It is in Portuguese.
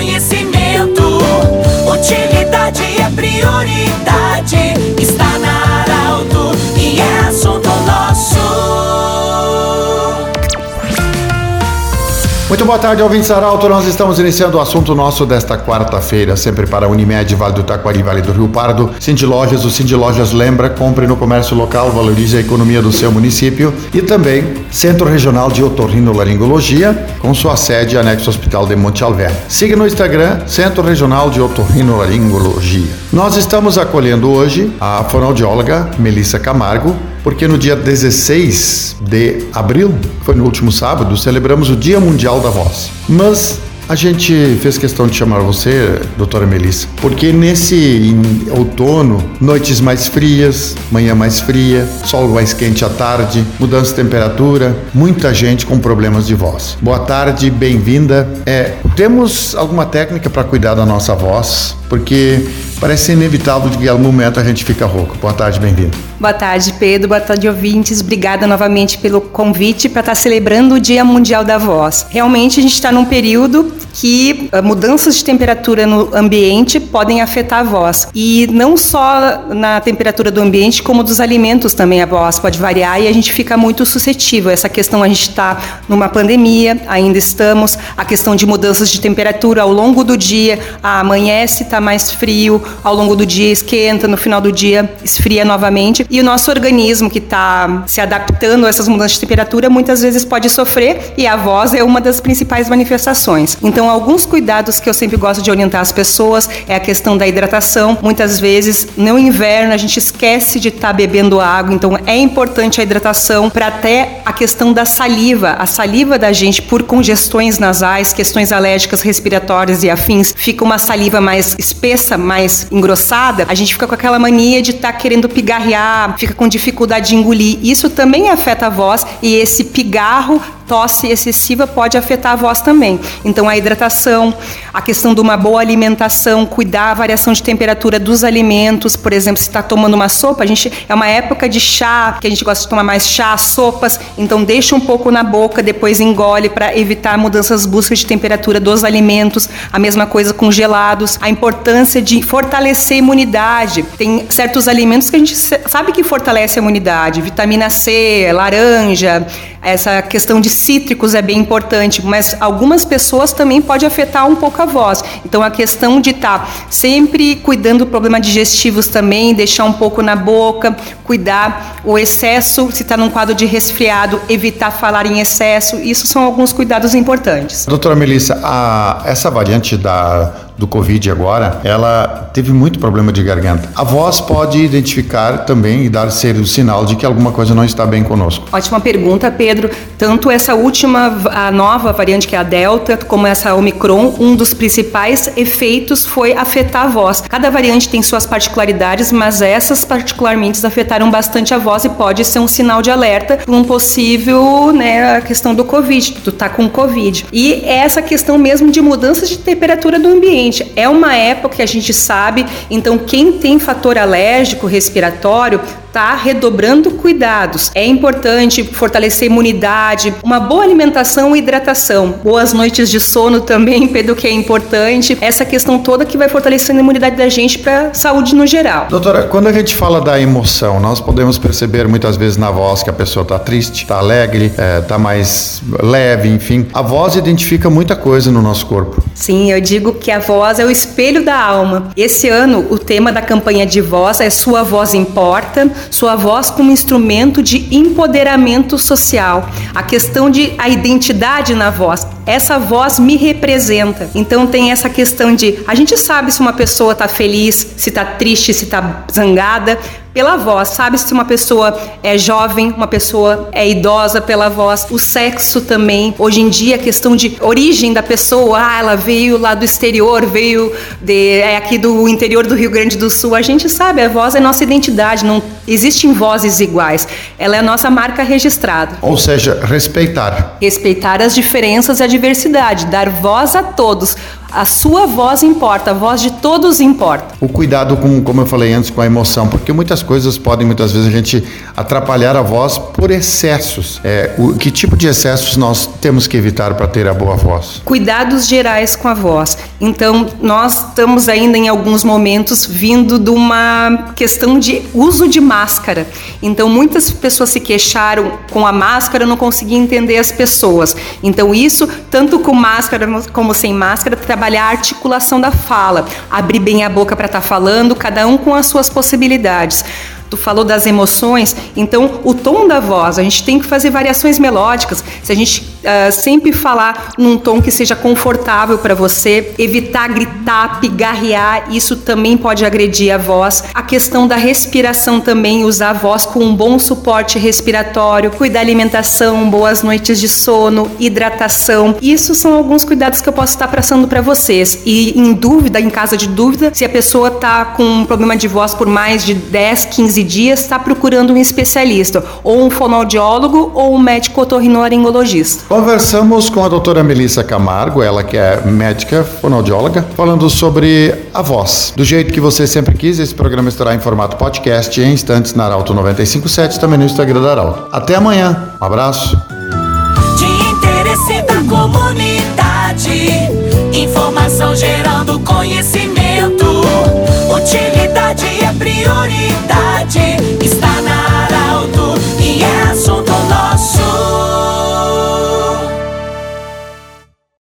conhecimento. Utilidade Muito boa tarde, ouvintes Arauto. Nós estamos iniciando o assunto nosso desta quarta-feira, sempre para Unimed, Vale do Taquari, Vale do Rio Pardo. Cindy Lojas, o Cindy Lojas lembra, compre no comércio local, valorize a economia do seu município. E também Centro Regional de Otorrinolaringologia, com sua sede anexo Hospital de Monte Alverne. Siga no Instagram, Centro Regional de Otorrinolaringologia. Nós estamos acolhendo hoje a fonoaudióloga Melissa Camargo, porque no dia 16 de abril, foi no último sábado, celebramos o Dia Mundial da Voz. Mas a gente fez questão de chamar você, doutora Melissa, porque nesse outono, noites mais frias, manhã mais fria, sol mais quente à tarde, mudança de temperatura, muita gente com problemas de voz. Boa tarde, bem-vinda. É, temos alguma técnica para cuidar da nossa voz? Porque parece inevitável de que em algum momento a gente fica rouco. Boa tarde, bem-vindo. Boa tarde, Pedro. Boa tarde, ouvintes. Obrigada novamente pelo convite para estar celebrando o Dia Mundial da Voz. Realmente, a gente está num período que uh, mudanças de temperatura no ambiente podem afetar a voz. E não só na temperatura do ambiente, como dos alimentos também a voz pode variar e a gente fica muito suscetível. Essa questão, a gente está numa pandemia, ainda estamos, a questão de mudanças de temperatura ao longo do dia, amanhece, está mais frio, ao longo do dia esquenta, no final do dia esfria novamente. E o nosso organismo que está se adaptando a essas mudanças de temperatura muitas vezes pode sofrer e a voz é uma das principais manifestações. Então, alguns cuidados que eu sempre gosto de orientar as pessoas é a questão da hidratação. Muitas vezes, no inverno, a gente esquece de estar tá bebendo água, então é importante a hidratação para até a questão da saliva. A saliva da gente, por congestões nasais, questões alérgicas, respiratórias e afins, fica uma saliva mais espessa, mais engrossada. A gente fica com aquela mania de estar tá querendo pigarrear, fica com dificuldade de engolir. Isso também afeta a voz e esse pigarro tosse excessiva pode afetar a voz também. Então, a hidratação, a questão de uma boa alimentação, cuidar a variação de temperatura dos alimentos, por exemplo, se está tomando uma sopa, a gente é uma época de chá, que a gente gosta de tomar mais chá, sopas, então deixa um pouco na boca, depois engole para evitar mudanças bruscas de temperatura dos alimentos. A mesma coisa com gelados, a importância de fortalecer a imunidade. Tem certos alimentos que a gente sabe que fortalece a imunidade, vitamina C, laranja, essa questão de cítricos é bem importante, mas algumas pessoas também pode afetar um pouco a voz. Então a questão de estar tá sempre cuidando do problema digestivos também, deixar um pouco na boca, cuidar o excesso, se está num quadro de resfriado, evitar falar em excesso. Isso são alguns cuidados importantes. Doutora Melissa, a, essa variante da do Covid agora, ela teve muito problema de garganta. A voz pode identificar também e dar ser o sinal de que alguma coisa não está bem conosco. Ótima pergunta, Pedro. Tanto essa última, a nova variante que é a Delta, como essa Omicron, um dos principais efeitos foi afetar a voz. Cada variante tem suas particularidades, mas essas particularmente afetaram bastante a voz e pode ser um sinal de alerta para um possível, né, a questão do Covid, tu tá com Covid. E essa questão mesmo de mudanças de temperatura do ambiente Gente, é uma época que a gente sabe, então quem tem fator alérgico respiratório tá redobrando cuidados. É importante fortalecer a imunidade, uma boa alimentação e hidratação. Boas noites de sono também, Pedro, que é importante. Essa questão toda que vai fortalecendo a imunidade da gente para saúde no geral. Doutora, quando a gente fala da emoção, nós podemos perceber muitas vezes na voz que a pessoa tá triste, tá alegre, é, tá mais leve, enfim. A voz identifica muita coisa no nosso corpo. Sim, eu digo que a voz é o espelho da alma. Esse ano, o tema da campanha de voz é Sua Voz Importa sua voz como instrumento de empoderamento social. A questão de a identidade na voz. Essa voz me representa. Então tem essa questão de a gente sabe se uma pessoa está feliz, se está triste, se está zangada, pela voz, sabe se uma pessoa é jovem, uma pessoa é idosa pela voz, o sexo também. Hoje em dia a questão de origem da pessoa, ah, ela veio lá do exterior, veio de é aqui do interior do Rio Grande do Sul. A gente sabe, a voz é nossa identidade, não existem vozes iguais. Ela é a nossa marca registrada. Ou seja, respeitar. Respeitar as diferenças e a diversidade, dar voz a todos. A sua voz importa, a voz de todos importa. O cuidado com, como eu falei antes, com a emoção, porque muitas coisas podem muitas vezes a gente atrapalhar a voz por excessos. É, o, que tipo de excessos nós temos que evitar para ter a boa voz? Cuidados gerais com a voz. Então, nós estamos ainda em alguns momentos vindo de uma questão de uso de máscara. Então, muitas pessoas se queixaram com a máscara, não conseguiam entender as pessoas. Então, isso, tanto com máscara como sem máscara, trabalhar a articulação da fala, abrir bem a boca para estar tá falando, cada um com as suas possibilidades. Tu falou das emoções, então o tom da voz, a gente tem que fazer variações melódicas. Se a gente uh, sempre falar num tom que seja confortável para você, evitar gritar, pigarrear, isso também pode agredir a voz. A questão da respiração também, usar a voz com um bom suporte respiratório, cuidar da alimentação, boas noites de sono, hidratação. Isso são alguns cuidados que eu posso estar passando para vocês. E em dúvida, em caso de dúvida, se a pessoa está com um problema de voz por mais de 10, 15 15 dias está procurando um especialista, ou um fonoaudiólogo ou um médico otorrinolaringologista. Conversamos com a doutora Melissa Camargo, ela que é médica fonoaudióloga, falando sobre a voz. Do jeito que você sempre quis, esse programa estará em formato podcast em instantes na Arauto 957, também no Instagram da Arauto. Até amanhã, um abraço. De interesse da comunidade, informação gerando conhecimento, utilidade é prioridade